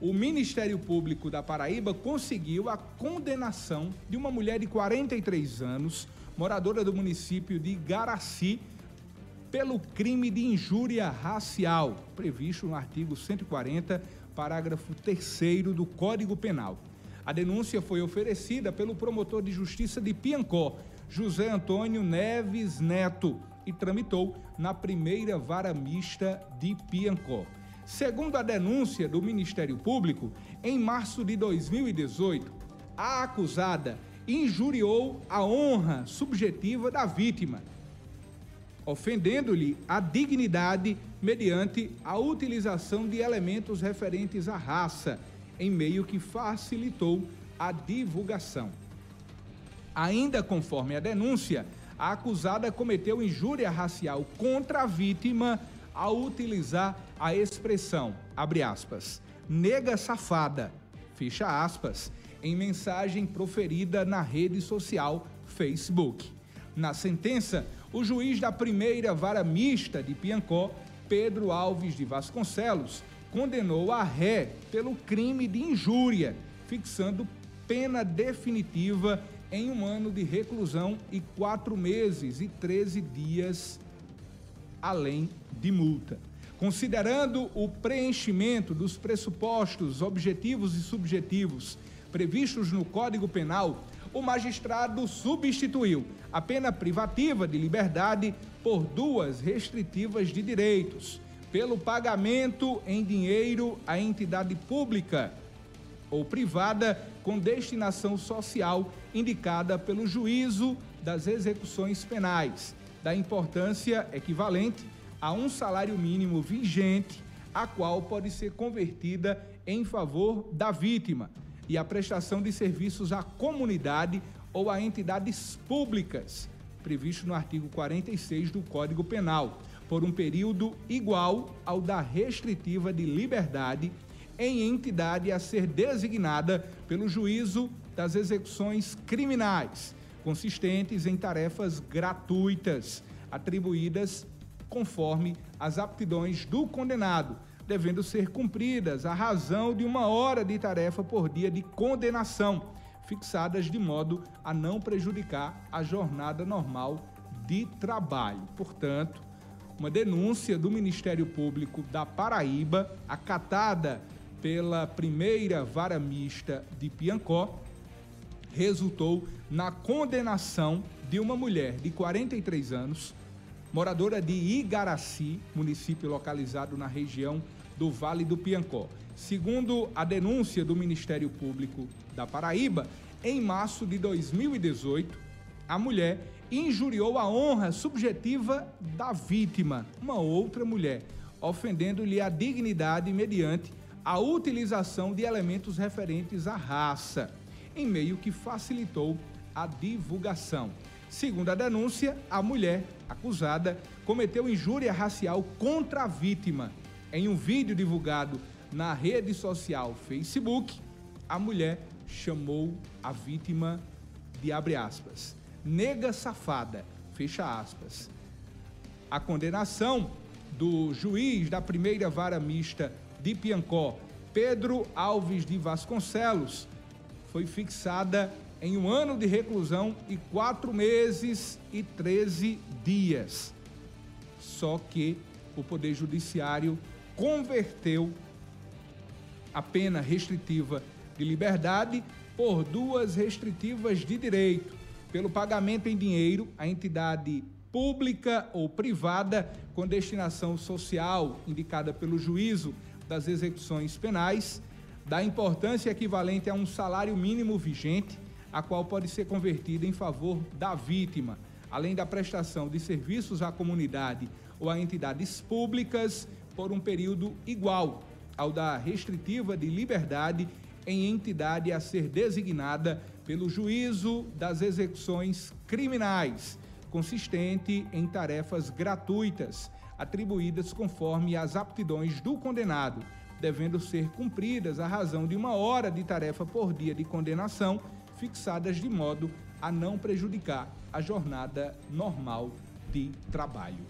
o Ministério Público da Paraíba conseguiu a condenação de uma mulher de 43 anos, moradora do município de Garaci, pelo crime de injúria racial, previsto no artigo 140, parágrafo 3 do Código Penal. A denúncia foi oferecida pelo promotor de justiça de Piancó, José Antônio Neves Neto, e tramitou na primeira vara mista de Piancó. Segundo a denúncia do Ministério Público, em março de 2018, a acusada injuriou a honra subjetiva da vítima, ofendendo-lhe a dignidade mediante a utilização de elementos referentes à raça, em meio que facilitou a divulgação. Ainda conforme a denúncia, a acusada cometeu injúria racial contra a vítima ao utilizar a expressão, abre aspas, nega safada, fecha aspas, em mensagem proferida na rede social Facebook. Na sentença, o juiz da primeira vara mista de Piancó, Pedro Alves de Vasconcelos, condenou a ré pelo crime de injúria, fixando pena definitiva em um ano de reclusão e quatro meses e 13 dias, além de multa. Considerando o preenchimento dos pressupostos objetivos e subjetivos previstos no Código Penal, o magistrado substituiu a pena privativa de liberdade por duas restritivas de direitos, pelo pagamento em dinheiro à entidade pública ou privada com destinação social indicada pelo juízo das execuções penais, da importância equivalente a um salário mínimo vigente, a qual pode ser convertida em favor da vítima, e a prestação de serviços à comunidade ou a entidades públicas, previsto no artigo 46 do Código Penal, por um período igual ao da restritiva de liberdade em entidade a ser designada pelo juízo das execuções criminais, consistentes em tarefas gratuitas, atribuídas conforme as aptidões do condenado, devendo ser cumpridas a razão de uma hora de tarefa por dia de condenação, fixadas de modo a não prejudicar a jornada normal de trabalho. Portanto, uma denúncia do Ministério Público da Paraíba, acatada pela primeira vara mista de Piancó, resultou na condenação de uma mulher de 43 anos, moradora de Igaraci, município localizado na região do Vale do Piancó. Segundo a denúncia do Ministério Público da Paraíba, em março de 2018, a mulher injuriou a honra subjetiva da vítima, uma outra mulher, ofendendo-lhe a dignidade mediante a utilização de elementos referentes à raça, em meio que facilitou a divulgação. Segundo a denúncia, a mulher acusada cometeu injúria racial contra a vítima. Em um vídeo divulgado na rede social Facebook, a mulher chamou a vítima de abre aspas, nega safada, fecha aspas. A condenação do juiz da primeira vara mista de Piancó, Pedro Alves de Vasconcelos, foi fixada em um ano de reclusão e quatro meses e 13 dias. Só que o Poder Judiciário converteu a pena restritiva de liberdade por duas restritivas de direito, pelo pagamento em dinheiro à entidade pública ou privada com destinação social indicada pelo juízo das execuções penais, da importância equivalente a um salário mínimo vigente, a qual pode ser convertida em favor da vítima, além da prestação de serviços à comunidade ou a entidades públicas por um período igual ao da restritiva de liberdade em entidade a ser designada pelo juízo das execuções criminais, consistente em tarefas gratuitas atribuídas conforme as aptidões do condenado, devendo ser cumpridas a razão de uma hora de tarefa por dia de condenação, fixadas de modo a não prejudicar a jornada normal de trabalho.